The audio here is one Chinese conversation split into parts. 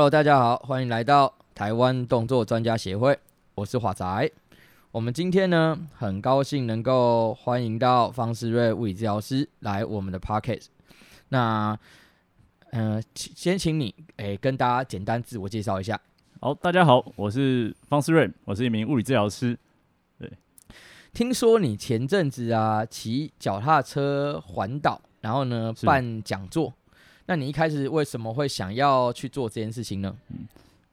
Hello，大家好，欢迎来到台湾动作专家协会，我是华仔。我们今天呢，很高兴能够欢迎到方思睿物理治疗师来我们的 Podcast。那，呃，先请你诶跟大家简单自我介绍一下。好，大家好，我是方思睿，我是一名物理治疗师。对，听说你前阵子啊骑脚踏车环岛，然后呢办讲座。那你一开始为什么会想要去做这件事情呢？嗯，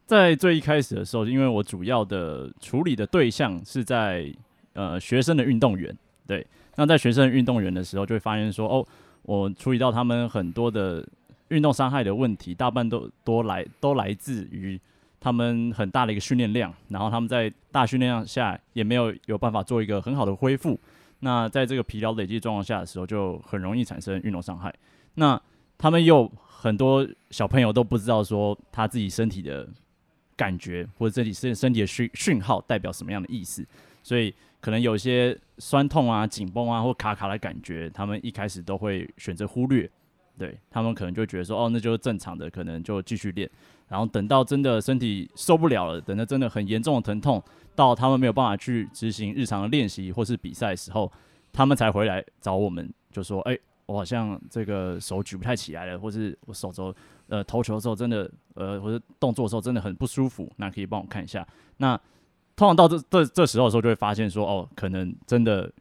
在最一开始的时候，因为我主要的处理的对象是在呃学生的运动员，对。那在学生运动员的时候，就会发现说，哦，我处理到他们很多的运动伤害的问题，大半都都来都来自于他们很大的一个训练量，然后他们在大训练量下也没有有办法做一个很好的恢复。那在这个疲劳累积状况下的时候，就很容易产生运动伤害。那他们有很多小朋友都不知道说他自己身体的感觉或者自己身身体的讯讯号代表什么样的意思，所以可能有些酸痛啊、紧绷啊或卡卡的感觉，他们一开始都会选择忽略，对，他们可能就觉得说哦，那就是正常的，可能就继续练，然后等到真的身体受不了了，等到真的很严重的疼痛，到他们没有办法去执行日常的练习或是比赛的时候，他们才回来找我们，就说哎。我好像这个手举不太起来了，或是我手肘呃投球的时候真的呃或者动作的时候真的很不舒服，那可以帮我看一下。那通常到这这这时候的时候就会发现说哦，可能真的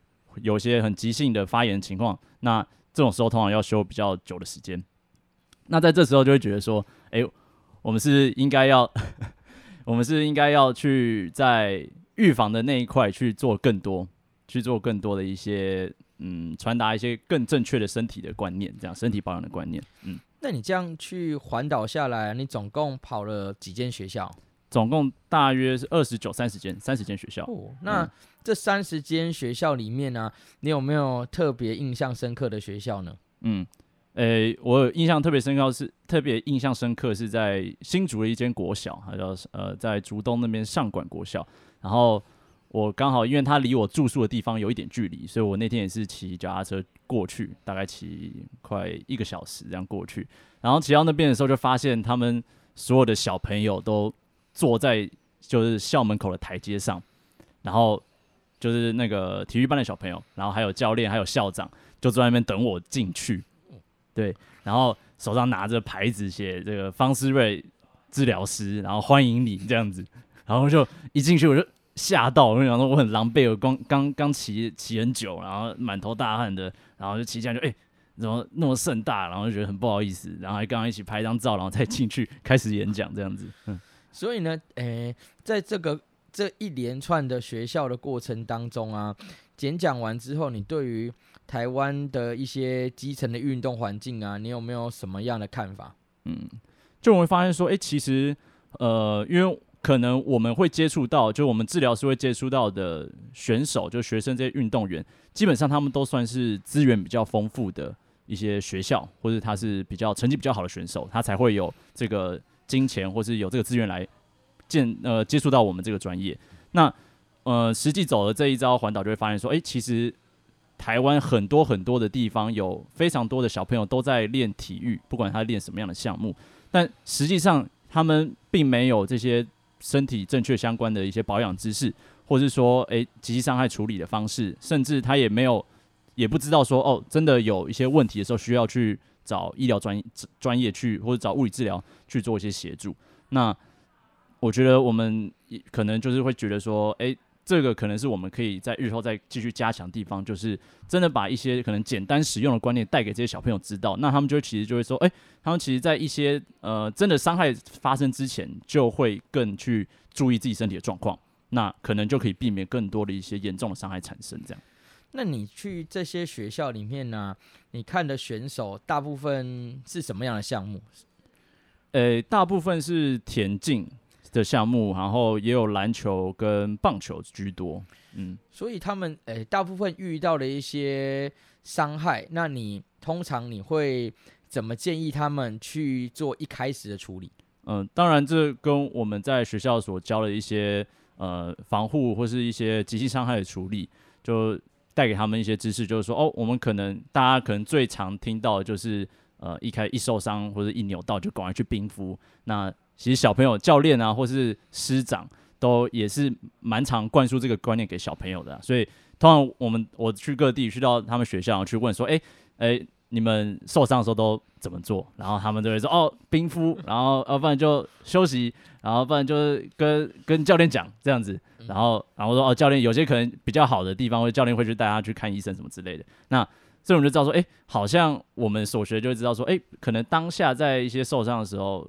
有些很急性的发炎情况，那这种时候通常要休比较久的时间。那在这时候就会觉得说，哎、我们是应该要 我们是应该要去在预防的那一块去做更多，去做更多的一些。嗯，传达一些更正确的身体的观念，这样身体保养的观念。嗯，那你这样去环岛下来，你总共跑了几间学校？总共大约是二十九、三十间，三十间学校。哦，那这三十间学校里面呢、啊，你有没有特别印象深刻的学校呢？嗯，诶、欸，我有印象特别深刻是特别印象深刻是在新竹的一间国小，还叫呃在竹东那边上管国小，然后。我刚好，因为他离我住宿的地方有一点距离，所以我那天也是骑脚踏车过去，大概骑快一个小时这样过去。然后骑到那边的时候，就发现他们所有的小朋友都坐在就是校门口的台阶上，然后就是那个体育班的小朋友，然后还有教练，还有校长，就坐在那边等我进去。对，然后手上拿着牌子写这个方思睿治疗师，然后欢迎你这样子，然后就一进去我就。吓到，我跟你讲说我很狼狈，我刚刚刚骑骑很久，然后满头大汗的，然后就骑下来就哎、欸，怎么那么盛大，然后就觉得很不好意思，然后还刚刚一起拍一张照，然后再进去开始演讲这样子。嗯，所以呢，诶、欸，在这个这一连串的学校的过程当中啊，演讲完之后，你对于台湾的一些基层的运动环境啊，你有没有什么样的看法？嗯，就我会发现说，哎、欸，其实呃，因为。可能我们会接触到，就我们治疗师会接触到的选手，就学生这些运动员，基本上他们都算是资源比较丰富的一些学校，或者他是比较成绩比较好的选手，他才会有这个金钱，或是有这个资源来见呃接触到我们这个专业。那呃实际走了这一招环岛，就会发现说，诶，其实台湾很多很多的地方有非常多的小朋友都在练体育，不管他练什么样的项目，但实际上他们并没有这些。身体正确相关的一些保养知识，或是说，诶，急性伤害处理的方式，甚至他也没有，也不知道说，哦，真的有一些问题的时候，需要去找医疗专专业去，或者找物理治疗去做一些协助。那我觉得我们可能就是会觉得说，诶。这个可能是我们可以在日后再继续加强的地方，就是真的把一些可能简单实用的观念带给这些小朋友知道，那他们就其实就会说，哎，他们其实在一些呃真的伤害发生之前，就会更去注意自己身体的状况，那可能就可以避免更多的一些严重的伤害产生。这样，那你去这些学校里面呢、啊，你看的选手大部分是什么样的项目？呃，大部分是田径。的项目，然后也有篮球跟棒球居多，嗯，所以他们诶、欸，大部分遇到了一些伤害，那你通常你会怎么建议他们去做一开始的处理？嗯、呃，当然这跟我们在学校所教的一些呃防护或是一些急性伤害的处理，就带给他们一些知识，就是说哦，我们可能大家可能最常听到的就是呃一开一受伤或者一扭到就赶快去冰敷，那。其实小朋友、教练啊，或是师长，都也是蛮常灌输这个观念给小朋友的。所以，通常我们我去各地，去到他们学校去问说，哎，哎，你们受伤的时候都怎么做？然后他们就会说，哦，冰敷，然后要不然就休息，然后不然就是跟跟教练讲这样子。然后，然后说，哦，教练有些可能比较好的地方，或者教练会去带他去看医生什么之类的。那这种就知道说，哎，好像我们所学就会知道说，哎，可能当下在一些受伤的时候，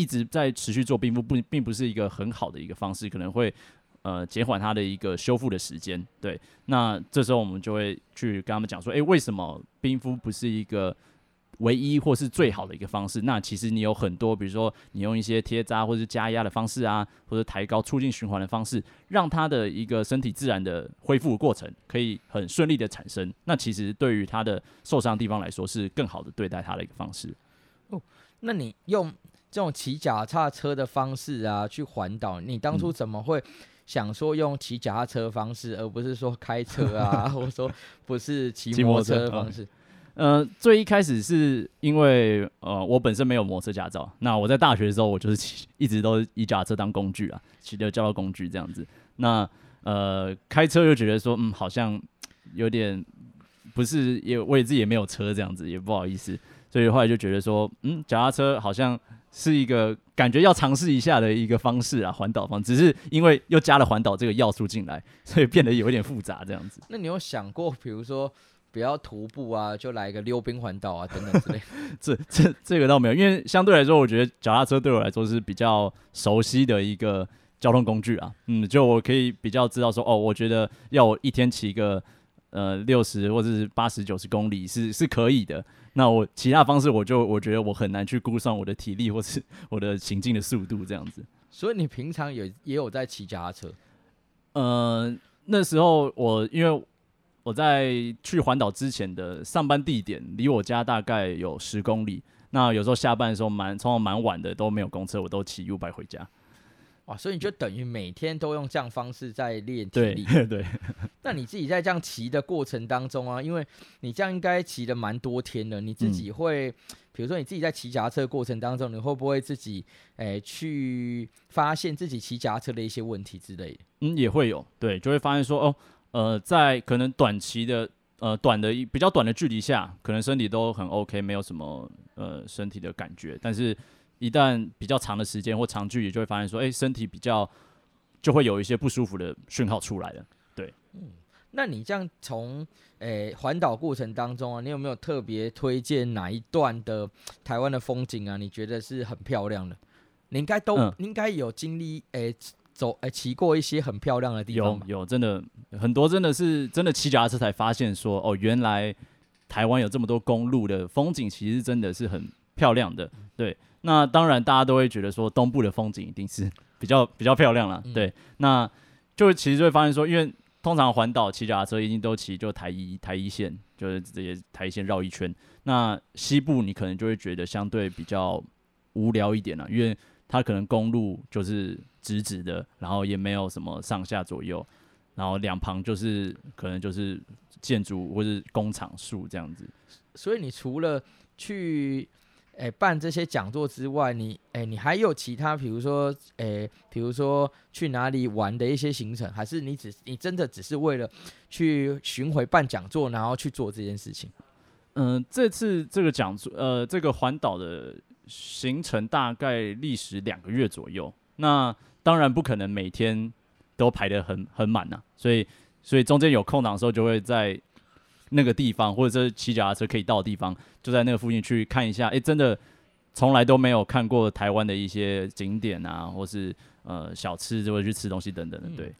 一直在持续做冰敷，不并不是一个很好的一个方式，可能会呃减缓他的一个修复的时间。对，那这时候我们就会去跟他们讲说，哎，为什么冰敷不是一个唯一或是最好的一个方式，那其实你有很多，比如说你用一些贴扎或者是加压的方式啊，或者抬高促进循环的方式，让他的一个身体自然的恢复过程可以很顺利的产生。那其实对于他的受伤地方来说，是更好的对待他的一个方式。哦，那你用这种骑脚踏车的方式啊去环岛，你当初怎么会想说用骑脚踏车的方式，而不是说开车啊，或者说不是骑摩托车的方式？呃，最一开始是因为呃，我本身没有摩托车驾照。那我在大学的时候，我就是骑，一直都以脚踏车当工具啊，骑的交通工具这样子。那呃，开车又觉得说，嗯，好像有点不是，也我也自己也没有车这样子，也不好意思。所以后来就觉得说，嗯，脚踏车好像是一个感觉要尝试一下的一个方式啊，环岛方。只是因为又加了环岛这个要素进来，所以变得有一点复杂这样子。那你有想过，比如说？不要徒步啊，就来一个溜冰环岛啊，等等之类。这这这个倒没有，因为相对来说，我觉得脚踏车对我来说是比较熟悉的一个交通工具啊。嗯，就我可以比较知道说，哦，我觉得要我一天骑个呃六十或者是八十九十公里是是可以的。那我其他方式，我就我觉得我很难去估算我的体力或是 我的行进的速度这样子。所以你平常也也有在骑脚踏车？呃，那时候我因为。我在去环岛之前的上班地点离我家大概有十公里。那有时候下班的时候蛮，从蛮晚的都没有公车，我都骑 U-bike 回家。哇，所以你就等于每天都用这样方式在练体力。对 对。那你自己在这样骑的过程当中啊，因为你这样应该骑了蛮多天的，你自己会，比如说你自己在骑夹车的过程当中，你会不会自己诶、欸、去发现自己骑夹车的一些问题之类的？嗯，也会有，对，就会发现说哦。呃，在可能短期的呃短的比较短的距离下，可能身体都很 OK，没有什么呃身体的感觉。但是，一旦比较长的时间或长距离，就会发现说，哎、欸，身体比较就会有一些不舒服的讯号出来了。对，嗯，那你这样从诶环岛过程当中啊，你有没有特别推荐哪一段的台湾的风景啊？你觉得是很漂亮的？你应该都、嗯、应该有经历诶。欸走，哎，骑过一些很漂亮的地方。有有，真的很多，真的是真的骑脚踏车才发现说，哦，原来台湾有这么多公路的风景，其实真的是很漂亮的。对，那当然大家都会觉得说，东部的风景一定是比较比较漂亮了。对，那就其实就会发现说，因为通常环岛骑脚踏车一定都骑就台一台一线，就是这些台一线绕一圈。那西部你可能就会觉得相对比较无聊一点了，因为它可能公路就是。直直的，然后也没有什么上下左右，然后两旁就是可能就是建筑或是工厂树这样子。所以你除了去诶、办这些讲座之外，你诶、你还有其他，比如说诶，比、如说去哪里玩的一些行程，还是你只你真的只是为了去巡回办讲座，然后去做这件事情？嗯、这次这个讲座，呃，这个环岛的行程大概历时两个月左右。那当然不可能每天都排得很很满呐，所以所以中间有空档的时候，就会在那个地方，或者是骑脚踏车可以到的地方，就在那个附近去看一下。哎、欸，真的从来都没有看过台湾的一些景点啊，或是呃小吃，就会去吃东西等等的。对、嗯。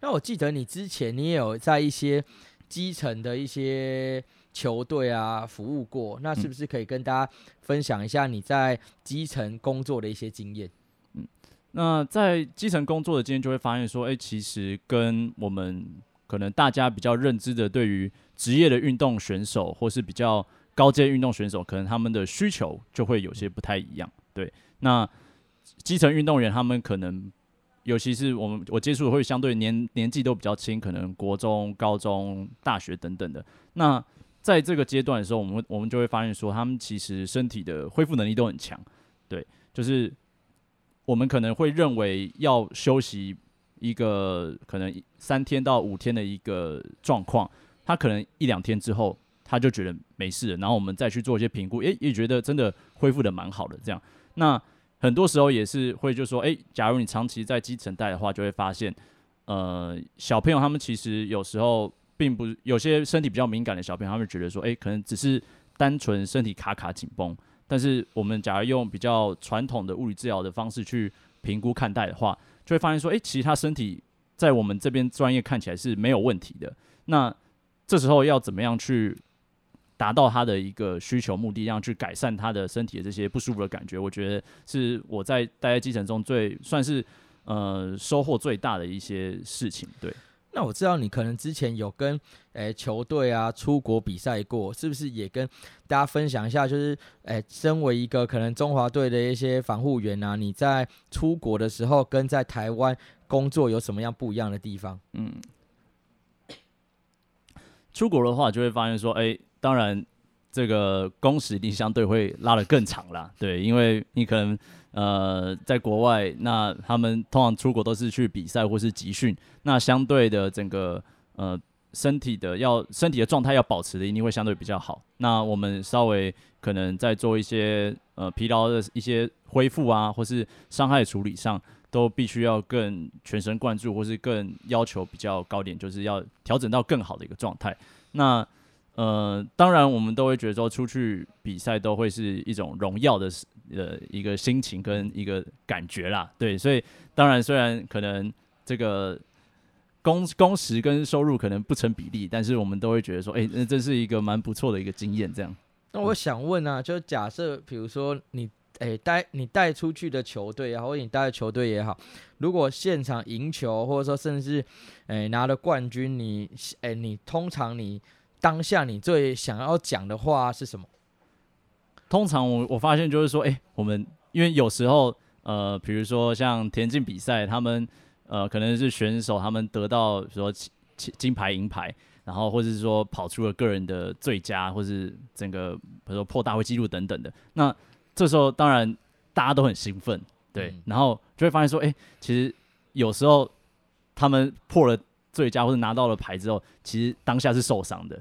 那我记得你之前你也有在一些基层的一些球队啊服务过，那是不是可以跟大家分享一下你在基层工作的一些经验？嗯那在基层工作的经验就会发现说，哎、欸，其实跟我们可能大家比较认知的对于职业的运动选手，或是比较高阶运动选手，可能他们的需求就会有些不太一样。对，那基层运动员他们可能，尤其是我们我接触的会相对年年纪都比较轻，可能国中、高中、大学等等的。那在这个阶段的时候，我们我们就会发现说，他们其实身体的恢复能力都很强。对，就是。我们可能会认为要休息一个可能三天到五天的一个状况，他可能一两天之后他就觉得没事了，然后我们再去做一些评估，诶，也觉得真的恢复得蛮好的这样。那很多时候也是会就说，诶，假如你长期在基层带的话，就会发现，呃，小朋友他们其实有时候并不有些身体比较敏感的小朋友，他们觉得说，诶，可能只是单纯身体卡卡紧绷。但是我们假如用比较传统的物理治疗的方式去评估看待的话，就会发现说，诶，其实他身体在我们这边专业看起来是没有问题的。那这时候要怎么样去达到他的一个需求目的，让去改善他的身体的这些不舒服的感觉？我觉得是我在待在基层中最算是呃收获最大的一些事情，对。那我知道你可能之前有跟诶、欸、球队啊出国比赛过，是不是也跟大家分享一下？就是诶、欸，身为一个可能中华队的一些防护员啊，你在出国的时候跟在台湾工作有什么样不一样的地方？嗯，出国的话就会发现说，哎、当然这个工时一定相对会拉得更长啦，对，因为你可能。呃，在国外，那他们通常出国都是去比赛或是集训，那相对的整个呃身体的要身体的状态要保持的一定会相对比较好。那我们稍微可能在做一些呃疲劳的一些恢复啊，或是伤害处理上，都必须要更全神贯注，或是更要求比较高点，就是要调整到更好的一个状态。那呃，当然我们都会觉得说出去比赛都会是一种荣耀的。呃一个心情跟一个感觉啦，对，所以当然虽然可能这个工工时跟收入可能不成比例，但是我们都会觉得说，哎、那这是一个蛮不错的一个经验。这样，那我想问啊，就假设比如说你，哎、欸，带你带出去的球队啊，或者你带的球队也好，如果现场赢球，或者说甚至哎、欸、拿了冠军，你哎、欸、你通常你当下你最想要讲的话是什么？通常我我发现就是说，诶、我们因为有时候，呃，比如说像田径比赛，他们呃可能是选手，他们得到比如说金金牌、银牌，然后或者是说跑出了个人的最佳，或是整个比如说破大会纪录等等的。那这时候当然大家都很兴奋，对，嗯、然后就会发现说，哎、欸，其实有时候他们破了最佳或者拿到了牌之后，其实当下是受伤的，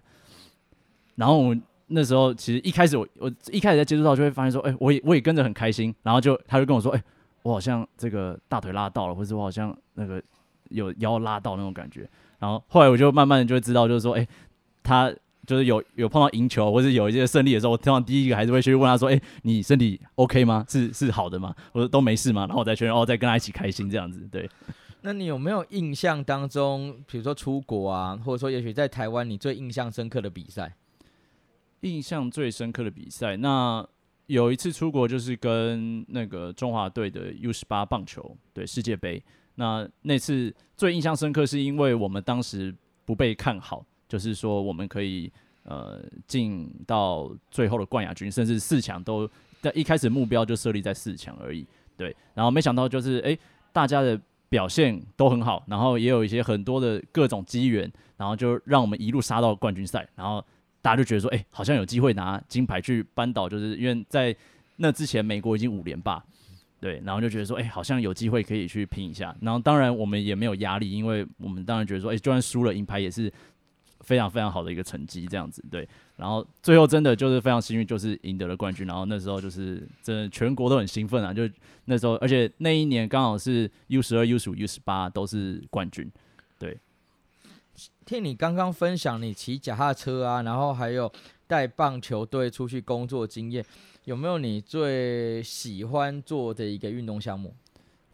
然后我们。那时候其实一开始我我一开始在接触到就会发现说，哎、欸，我也我也跟着很开心，然后就他就跟我说，哎、欸，我好像这个大腿拉到了，或者我好像那个有腰拉到那种感觉，然后后来我就慢慢的就会知道，就是说，哎、欸，他就是有有碰到赢球或者有一些胜利的时候，我通常第一个还是会去问他说，哎、欸，你身体 OK 吗？是是好的吗？我说都没事吗？然后我再确认，哦，再跟他一起开心这样子，对。那你有没有印象当中，比如说出国啊，或者说也许在台湾，你最印象深刻的比赛？印象最深刻的比赛，那有一次出国就是跟那个中华队的 U 十八棒球对世界杯。那那次最印象深刻，是因为我们当时不被看好，就是说我们可以呃进到最后的冠亚军，甚至四强都在一开始目标就设立在四强而已。对，然后没想到就是哎、大家的表现都很好，然后也有一些很多的各种机缘，然后就让我们一路杀到冠军赛，然后。大家就觉得说，哎、好像有机会拿金牌去扳倒，就是因为在那之前美国已经五连霸，对，然后就觉得说，哎、好像有机会可以去拼一下。然后当然我们也没有压力，因为我们当然觉得说，哎、就算输了银牌也是非常非常好的一个成绩，这样子，对。然后最后真的就是非常幸运，就是赢得了冠军。然后那时候就是真的全国都很兴奋啊，就那时候，而且那一年刚好是 U 十二、U 十五、U 十八都是冠军。对听你刚刚分享你骑脚踏车啊，然后还有带棒球队出去工作经验，有没有你最喜欢做的一个运动项目？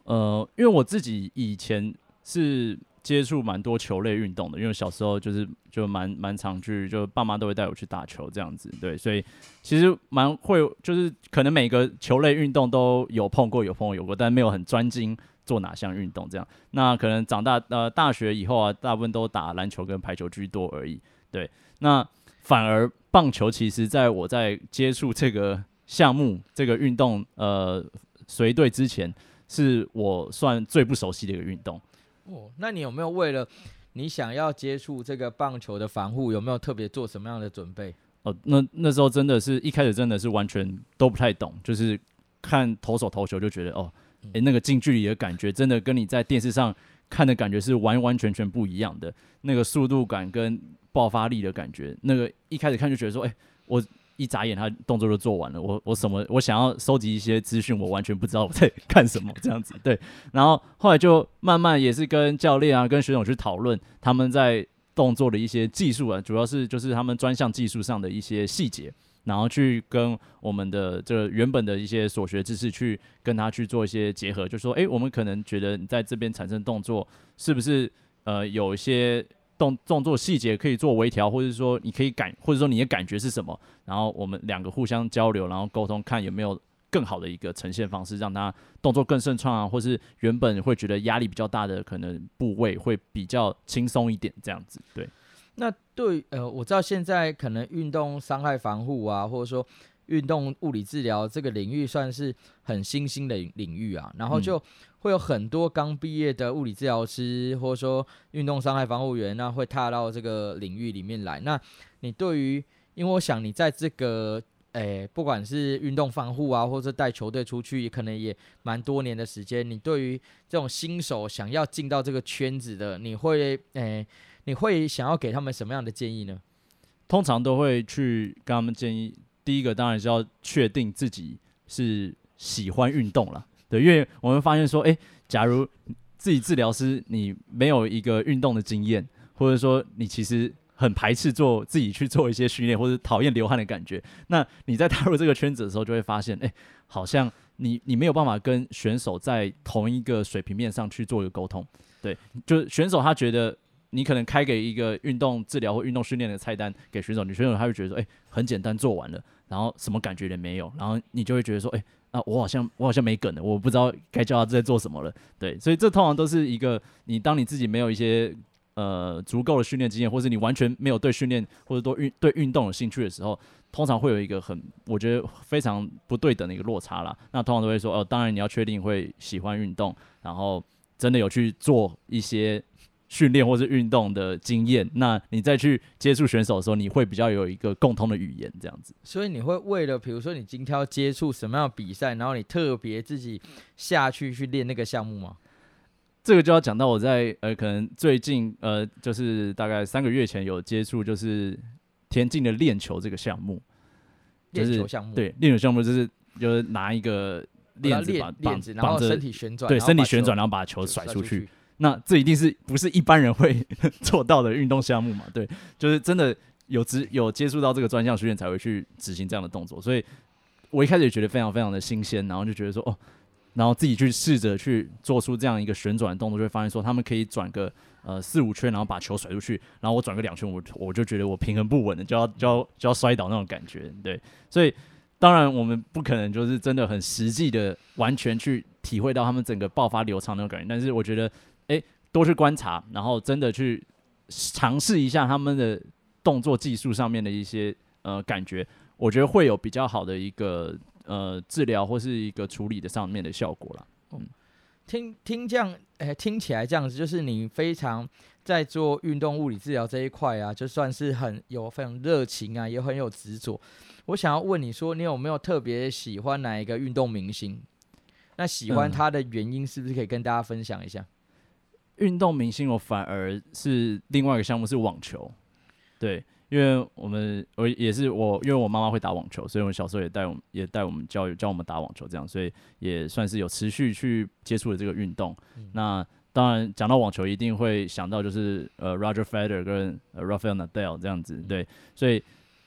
呃，因为我自己以前是接触蛮多球类运动的，因为小时候就是就蛮蛮常去，就爸妈都会带我去打球这样子，对，所以其实蛮会，就是可能每个球类运动都有碰过，有碰过有过，但没有很专精。做哪项运动这样？那可能长大呃大学以后啊，大部分都打篮球跟排球居多而已。对，那反而棒球其实在我在接触这个项目这个运动呃随队之前，是我算最不熟悉的一个运动。哦，那你有没有为了你想要接触这个棒球的防护，有没有特别做什么样的准备？哦，那那时候真的是一开始真的是完全都不太懂，就是看投手投球就觉得哦。诶、欸，那个近距离的感觉，真的跟你在电视上看的感觉是完完全全不一样的。那个速度感跟爆发力的感觉，那个一开始看就觉得说，诶、欸，我一眨眼他动作就做完了。我我什么，我想要收集一些资讯，我完全不知道我在干什么这样子。对，然后后来就慢慢也是跟教练啊、跟学长去讨论他们在动作的一些技术啊，主要是就是他们专项技术上的一些细节。然后去跟我们的这个原本的一些所学知识去跟他去做一些结合，就说，诶，我们可能觉得你在这边产生动作，是不是呃有一些动动作细节可以做微调，或者说你可以感，或者说你的感觉是什么？然后我们两个互相交流，然后沟通，看有没有更好的一个呈现方式，让他动作更顺畅啊，或是原本会觉得压力比较大的可能部位会比较轻松一点，这样子，对。那对，呃，我知道现在可能运动伤害防护啊，或者说运动物理治疗这个领域算是很新兴的领域啊，然后就会有很多刚毕业的物理治疗师，或者说运动伤害防护员，那会踏到这个领域里面来。那你对于，因为我想你在这个，诶，不管是运动防护啊，或者带球队出去，可能也蛮多年的时间。你对于这种新手想要进到这个圈子的，你会，诶。你会想要给他们什么样的建议呢？通常都会去跟他们建议，第一个当然是要确定自己是喜欢运动了，对，因为我们发现说，诶、假如自己治疗师你没有一个运动的经验，或者说你其实很排斥做自己去做一些训练，或者讨厌流汗的感觉，那你在踏入这个圈子的时候，就会发现，诶、好像你你没有办法跟选手在同一个水平面上去做一个沟通，对，就是选手他觉得。你可能开给一个运动治疗或运动训练的菜单给选手，你选手他会觉得说，诶、很简单，做完了，然后什么感觉也没有，然后你就会觉得说，诶、欸，啊，我好像我好像没梗了，我不知道该叫他在做什么了，对，所以这通常都是一个你当你自己没有一些呃足够的训练经验，或是你完全没有对训练或者多运对运动有兴趣的时候，通常会有一个很我觉得非常不对等的一个落差啦。那通常都会说，哦，当然你要确定会喜欢运动，然后真的有去做一些。训练或是运动的经验，那你再去接触选手的时候，你会比较有一个共通的语言，这样子。所以你会为了，比如说你今天要接触什么样的比赛，然后你特别自己下去去练那个项目吗？这个就要讲到我在呃，可能最近呃，就是大概三个月前有接触，就是田径的链球这个项目。链球项目，对，练球项目就是就是拿一个链子把链子，然后身体旋转，对，身体旋转，然后把球甩出去。那这一定是不是一般人会做到的运动项目嘛？对，就是真的有执有接触到这个专项训练才会去执行这样的动作，所以我一开始也觉得非常非常的新鲜，然后就觉得说哦，然后自己去试着去做出这样一个旋转动作，就会发现说他们可以转个呃四五圈，然后把球甩出去，然后我转个两圈，我我就觉得我平衡不稳的，就要就要就要摔倒那种感觉，对，所以当然我们不可能就是真的很实际的完全去体会到他们整个爆发流畅那种感觉，但是我觉得。诶，多去观察，然后真的去尝试一下他们的动作技术上面的一些呃感觉，我觉得会有比较好的一个呃治疗或是一个处理的上面的效果啦。嗯，听听这样，诶，听起来这样子，就是你非常在做运动物理治疗这一块啊，就算是很有非常热情啊，也很有执着。我想要问你说，你有没有特别喜欢哪一个运动明星？那喜欢他的原因是不是可以跟大家分享一下？运动明星，我反而是另外一个项目是网球，对，因为我们我也是我，因为我妈妈会打网球，所以我小时候也带我们也带我们教育教我们打网球，这样，所以也算是有持续去接触了这个运动。嗯、那当然讲到网球，一定会想到就是呃 Roger Federer 跟 Rafael Nadal 这样子，对，所以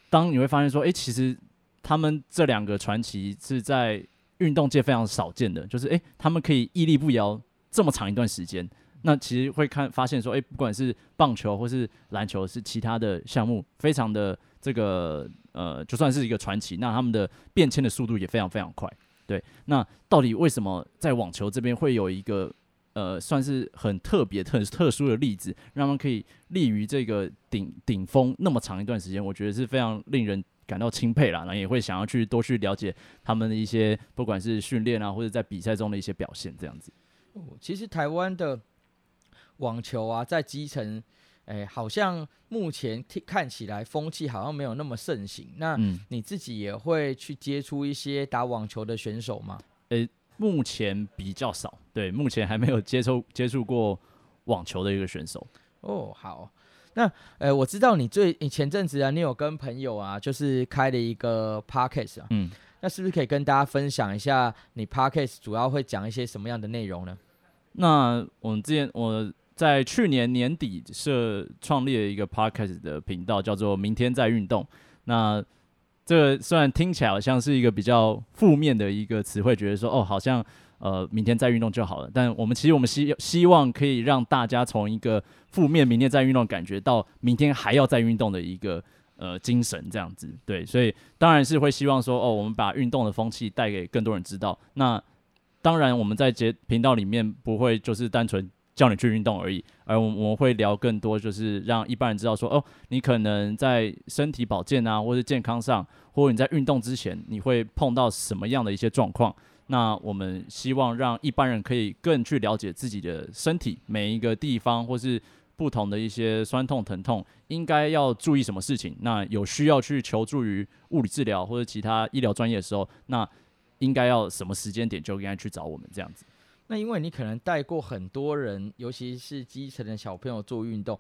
当你会发现说，诶、欸，其实他们这两个传奇是在运动界非常少见的，就是诶、欸，他们可以屹立不摇这么长一段时间。那其实会看发现说，诶、不管是棒球或是篮球，是其他的项目，非常的这个呃，就算是一个传奇，那他们的变迁的速度也非常非常快。对，那到底为什么在网球这边会有一个呃，算是很特别、特特殊的例子，让他们可以立于这个顶顶峰那么长一段时间？我觉得是非常令人感到钦佩啦，然后也会想要去多去了解他们的一些，不管是训练啊，或者在比赛中的一些表现，这样子。其实台湾的。网球啊，在基层，哎、欸，好像目前看起来风气好像没有那么盛行。那你自己也会去接触一些打网球的选手吗？诶、欸，目前比较少，对，目前还没有接触 接触过网球的一个选手。哦，好，那呃，我知道你最你前阵子啊，你有跟朋友啊，就是开了一个 podcast 啊，嗯，那是不是可以跟大家分享一下你 podcast 主要会讲一些什么样的内容呢？那我们之前我在去年年底设创立了一个 podcast 的频道，叫做“明天在运动”。那这虽然听起来好像是一个比较负面的一个词汇，觉得说哦，好像呃明天再运动就好了。但我们其实我们希希望可以让大家从一个负面明天再运动感觉，到明天还要再运动的一个呃精神这样子。对，所以当然是会希望说哦，我们把运动的风气带给更多人知道。那当然我们在节频道里面不会就是单纯。叫你去运动而已，而我们会聊更多，就是让一般人知道说，哦，你可能在身体保健啊，或者健康上，或者你在运动之前，你会碰到什么样的一些状况？那我们希望让一般人可以更去了解自己的身体每一个地方，或是不同的一些酸痛疼痛，应该要注意什么事情？那有需要去求助于物理治疗或者其他医疗专业的时候，那应该要什么时间点就应该去找我们这样子。那因为你可能带过很多人，尤其是基层的小朋友做运动，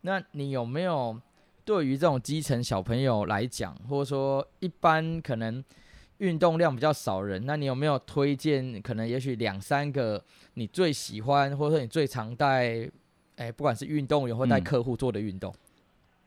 那你有没有对于这种基层小朋友来讲，或者说一般可能运动量比较少人，那你有没有推荐？可能也许两三个你最喜欢，或者说你最常带，哎，不管是运动员或带客户做的运动。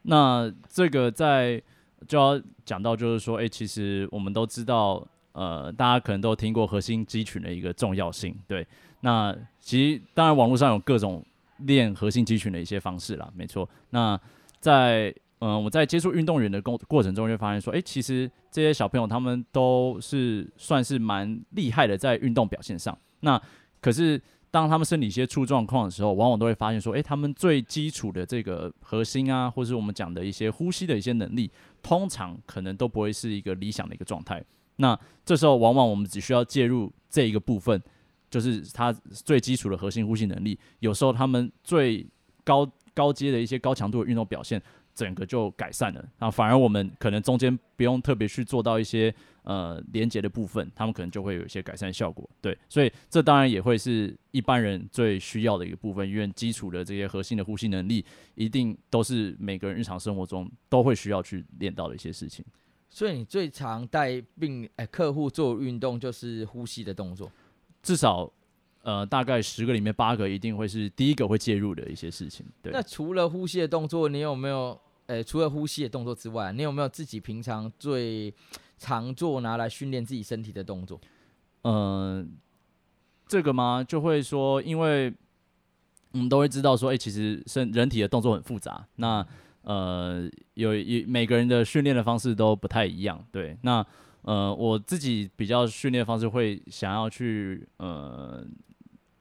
嗯。那这个在就要讲到，就是说，哎，其实我们都知道。呃，大家可能都听过核心肌群的一个重要性，对。那其实当然网络上有各种练核心肌群的一些方式啦，没错。那在嗯、我在接触运动员的过过程中，就发现说，诶、其实这些小朋友他们都是算是蛮厉害的在运动表现上。那可是当他们身体一些出状况的时候，往往都会发现说，诶、他们最基础的这个核心啊，或是我们讲的一些呼吸的一些能力，通常可能都不会是一个理想的一个状态。那这时候，往往我们只需要介入这一个部分，就是他最基础的核心呼吸能力。有时候他们最高高阶的一些高强度的运动表现，整个就改善了。那反而我们可能中间不用特别去做到一些呃连接的部分，他们可能就会有一些改善效果。对，所以这当然也会是一般人最需要的一个部分，因为基础的这些核心的呼吸能力，一定都是每个人日常生活中都会需要去练到的一些事情。所以你最常带病诶、欸、客户做运动就是呼吸的动作，至少呃大概十个里面八个一定会是第一个会介入的一些事情。对。那除了呼吸的动作，你有没有诶、欸？除了呼吸的动作之外，你有没有自己平常最常做拿来训练自己身体的动作？嗯、呃，这个吗？就会说，因为我们都会知道说，诶、欸，其实身人体的动作很复杂。那呃，有一每个人的训练的方式都不太一样，对。那呃，我自己比较训练方式会想要去呃，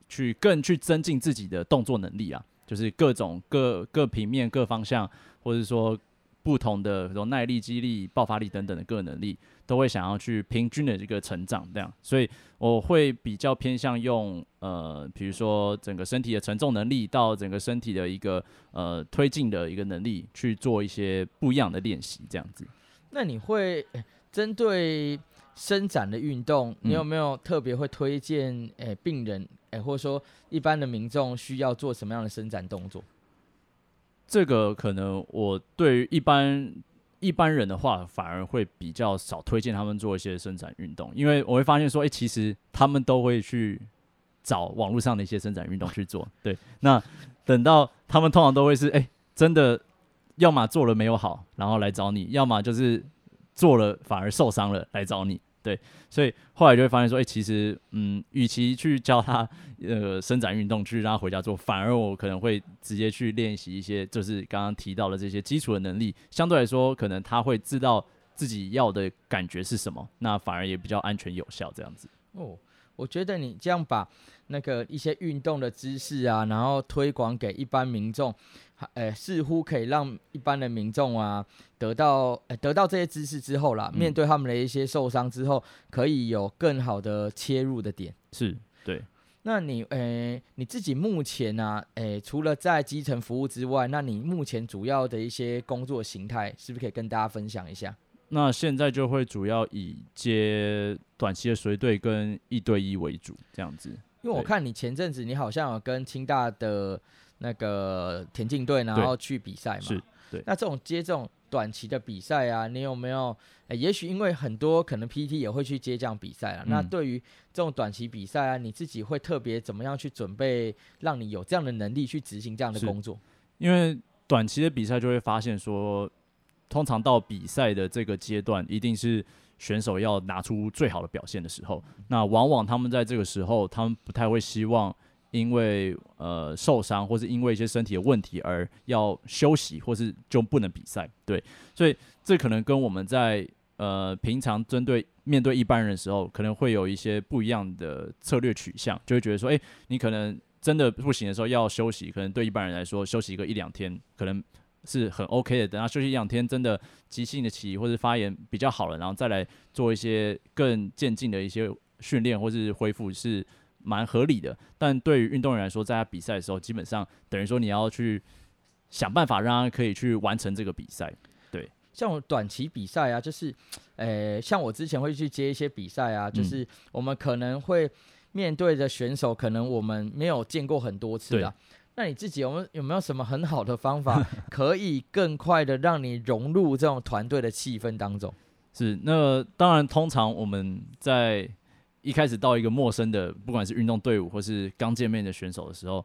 去更去增进自己的动作能力啊，就是各种各各平面各方向，或者说。不同的这种耐力、肌力、爆发力等等的各能力，都会想要去平均的这个成长，这样，所以我会比较偏向用呃，比如说整个身体的承重能力，到整个身体的一个呃推进的一个能力，去做一些不一样的练习，这样子。那你会针对伸展的运动，你有没有特别会推荐诶、欸、病人诶、欸，或者说一般的民众需要做什么样的伸展动作？这个可能我对于一般一般人的话，反而会比较少推荐他们做一些伸展运动，因为我会发现说，哎，其实他们都会去找网络上的一些伸展运动去做。对，那等到他们通常都会是，哎，真的，要么做了没有好，然后来找你；要么就是做了反而受伤了来找你。对，所以后来就会发现说，哎、其实，嗯，与其去教他呃伸展运动，去让他回家做，反而我可能会直接去练习一些，就是刚刚提到的这些基础的能力。相对来说，可能他会知道自己要的感觉是什么，那反而也比较安全有效这样子。哦，我觉得你这样把那个一些运动的知识啊，然后推广给一般民众。诶，似乎可以让一般的民众啊得到诶得到这些知识之后啦，嗯、面对他们的一些受伤之后，可以有更好的切入的点。是，对。那你诶你自己目前呢、啊？诶，除了在基层服务之外，那你目前主要的一些工作形态，是不是可以跟大家分享一下？那现在就会主要以接短期的随队跟一对一为主，这样子。因为我看你前阵子你好像有跟清大的那个田径队，然后去比赛嘛。是。对。那这种接这种短期的比赛啊，你有没有？欸、也许因为很多可能 PT 也会去接这样比赛啊。嗯、那对于这种短期比赛啊，你自己会特别怎么样去准备，让你有这样的能力去执行这样的工作？因为短期的比赛就会发现说。通常到比赛的这个阶段，一定是选手要拿出最好的表现的时候。那往往他们在这个时候，他们不太会希望因为呃受伤，或是因为一些身体的问题而要休息，或是就不能比赛。对，所以这可能跟我们在呃平常针对面对一般人的时候，可能会有一些不一样的策略取向，就会觉得说，诶，你可能真的不行的时候要休息，可能对一般人来说，休息一个一两天，可能。是很 OK 的，等他休息一两天，真的急性的起或者发炎比较好了，然后再来做一些更渐进的一些训练或是恢复是蛮合理的。但对于运动员来说，在他比赛的时候，基本上等于说你要去想办法让他可以去完成这个比赛。对，像我短期比赛啊，就是，呃，像我之前会去接一些比赛啊，就是我们可能会面对的选手，可能我们没有见过很多次啊。那你自己有没有有没有什么很好的方法，可以更快的让你融入这种团队的气氛当中？是，那当然，通常我们在一开始到一个陌生的，不管是运动队伍或是刚见面的选手的时候，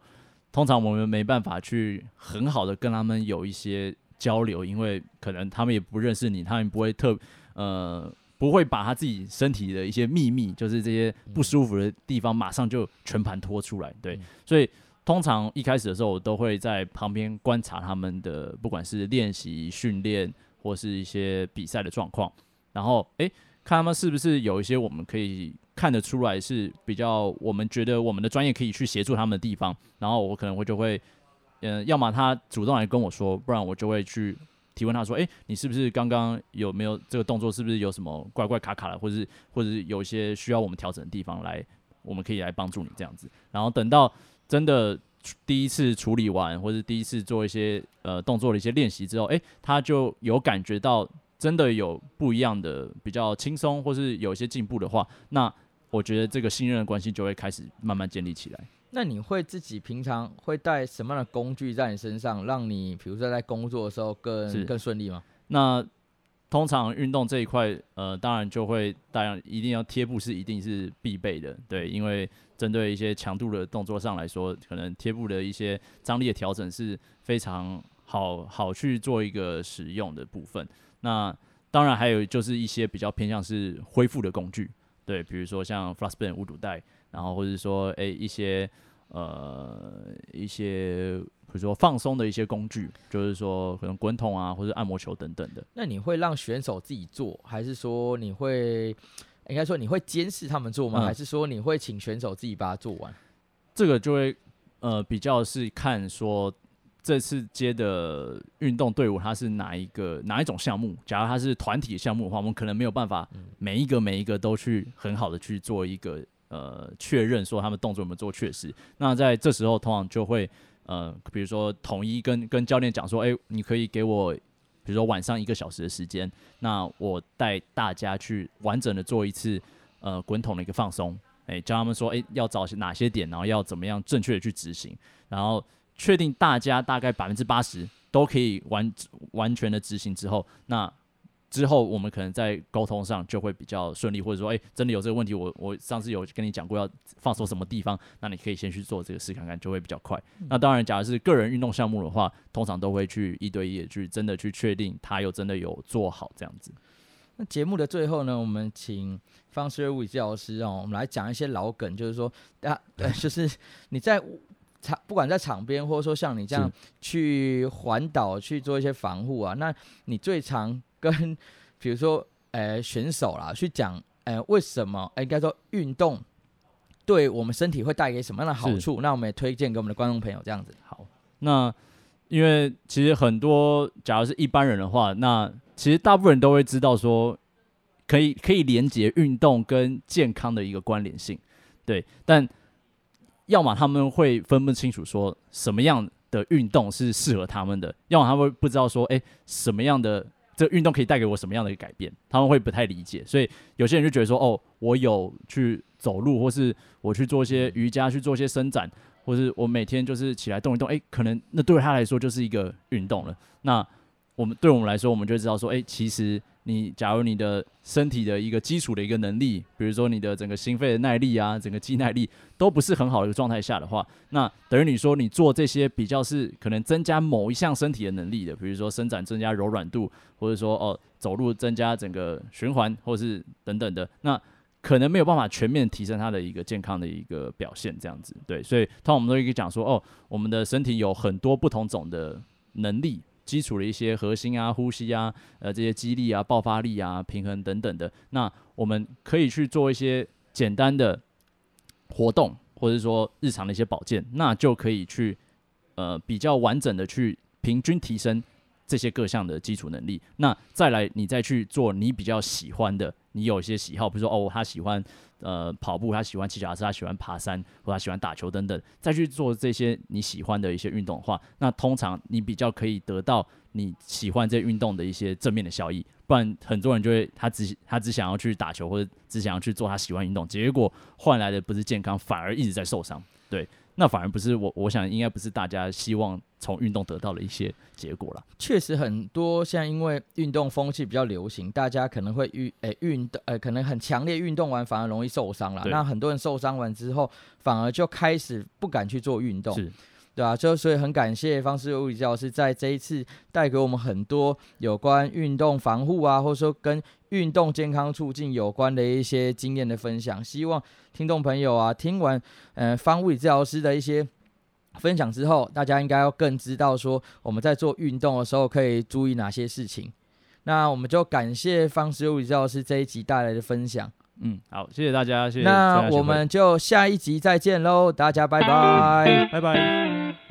通常我们没办法去很好的跟他们有一些交流，因为可能他们也不认识你，他们不会特呃不会把他自己身体的一些秘密，就是这些不舒服的地方，马上就全盘托出来。对，所以。通常一开始的时候，我都会在旁边观察他们的，不管是练习、训练或是一些比赛的状况，然后诶，看他们是不是有一些我们可以看得出来是比较我们觉得我们的专业可以去协助他们的地方，然后我可能会就会，嗯、呃，要么他主动来跟我说，不然我就会去提问他说，诶，你是不是刚刚有没有这个动作，是不是有什么怪怪卡卡的，或者是或者是有一些需要我们调整的地方来，我们可以来帮助你这样子，然后等到。真的第一次处理完，或者第一次做一些呃动作的一些练习之后，诶，他就有感觉到真的有不一样的比较轻松，或是有一些进步的话，那我觉得这个信任的关系就会开始慢慢建立起来。那你会自己平常会带什么样的工具在你身上，让你比如说在工作的时候更更顺利吗？那通常运动这一块，呃，当然就会当然一定要贴布是一定是必备的，对，因为。针对一些强度的动作上来说，可能贴布的一些张力的调整是非常好好去做一个使用的部分。那当然还有就是一些比较偏向是恢复的工具，对，比如说像 FLOSSBAND 五堵带，然后或者说诶、欸、一些呃一些比如说放松的一些工具，就是说可能滚筒啊或者按摩球等等的。那你会让选手自己做，还是说你会？应该说你会监视他们做吗？嗯、还是说你会请选手自己把它做完？这个就会呃比较是看说这次接的运动队伍它是哪一个哪一种项目。假如它是团体项目的话，我们可能没有办法每一个每一个都去很好的去做一个呃确认，说他们动作有没有做确实。那在这时候通常就会呃比如说统一跟跟教练讲说，哎，你可以给我。比如说晚上一个小时的时间，那我带大家去完整的做一次呃滚筒的一个放松，哎、欸，教他们说，哎、欸，要找哪些点，然后要怎么样正确的去执行，然后确定大家大概百分之八十都可以完完全的执行之后，那。之后我们可能在沟通上就会比较顺利，或者说，哎、欸，真的有这个问题，我我上次有跟你讲过要放松什么地方，那你可以先去做这个事看看，就会比较快。嗯、那当然，假如是个人运动项目的话，通常都会去一对一的去真的去确定他有真的有做好这样子。那节目的最后呢，我们请方思睿物理治疗师哦，我们来讲一些老梗，就是说，啊，对，就是你在场不管在场边，或者说像你这样去环岛去做一些防护啊，那你最常跟 比如说，呃，选手啦，去讲，呃，为什么？呃、应该说运动对我们身体会带给什么样的好处？那我们也推荐给我们的观众朋友这样子。好，那因为其实很多，假如是一般人的话，那其实大部分人都会知道说，可以可以连接运动跟健康的一个关联性，对。但要么他们会分不清楚说什么样的运动是适合他们的，要么他们不知道说，哎，什么样的。这个运动可以带给我什么样的一个改变？他们会不太理解，所以有些人就觉得说，哦，我有去走路，或是我去做一些瑜伽，去做一些伸展，或是我每天就是起来动一动，诶，可能那对他来说就是一个运动了。那我们对我们来说，我们就知道说，诶，其实。你假如你的身体的一个基础的一个能力，比如说你的整个心肺的耐力啊，整个肌耐力都不是很好的一个状态下的话，那等于你说你做这些比较是可能增加某一项身体的能力的，比如说伸展增加柔软度，或者说哦走路增加整个循环，或是等等的，那可能没有办法全面提升它的一个健康的一个表现，这样子对，所以通常我们都会讲说哦，我们的身体有很多不同种的能力。基础的一些核心啊、呼吸啊、呃这些肌力啊、爆发力啊、平衡等等的，那我们可以去做一些简单的活动，或者说日常的一些保健，那就可以去呃比较完整的去平均提升这些各项的基础能力。那再来，你再去做你比较喜欢的，你有一些喜好，比如说哦，他喜欢。呃，跑步，他喜欢骑脚踏车，他喜欢爬山，或他喜欢打球等等，再去做这些你喜欢的一些运动的话，那通常你比较可以得到你喜欢这些运动的一些正面的效益。不然很多人就会他只他只想要去打球，或者只想要去做他喜欢运动，结果换来的不是健康，反而一直在受伤。对。那反而不是我，我想应该不是大家希望从运动得到的一些结果了。确实很多，现在因为运动风气比较流行，大家可能会运诶运动诶可能很强烈运动完反而容易受伤了。那很多人受伤完之后，反而就开始不敢去做运动。是。对啊，就所以很感谢方思睿物理治疗师在这一次带给我们很多有关运动防护啊，或者说跟运动健康促进有关的一些经验的分享。希望听众朋友啊，听完呃方物理治疗师的一些分享之后，大家应该要更知道说我们在做运动的时候可以注意哪些事情。那我们就感谢方思睿物理治疗师这一集带来的分享。嗯，好，谢谢大家，谢谢。那我们就下一集再见喽，大家拜拜，拜拜。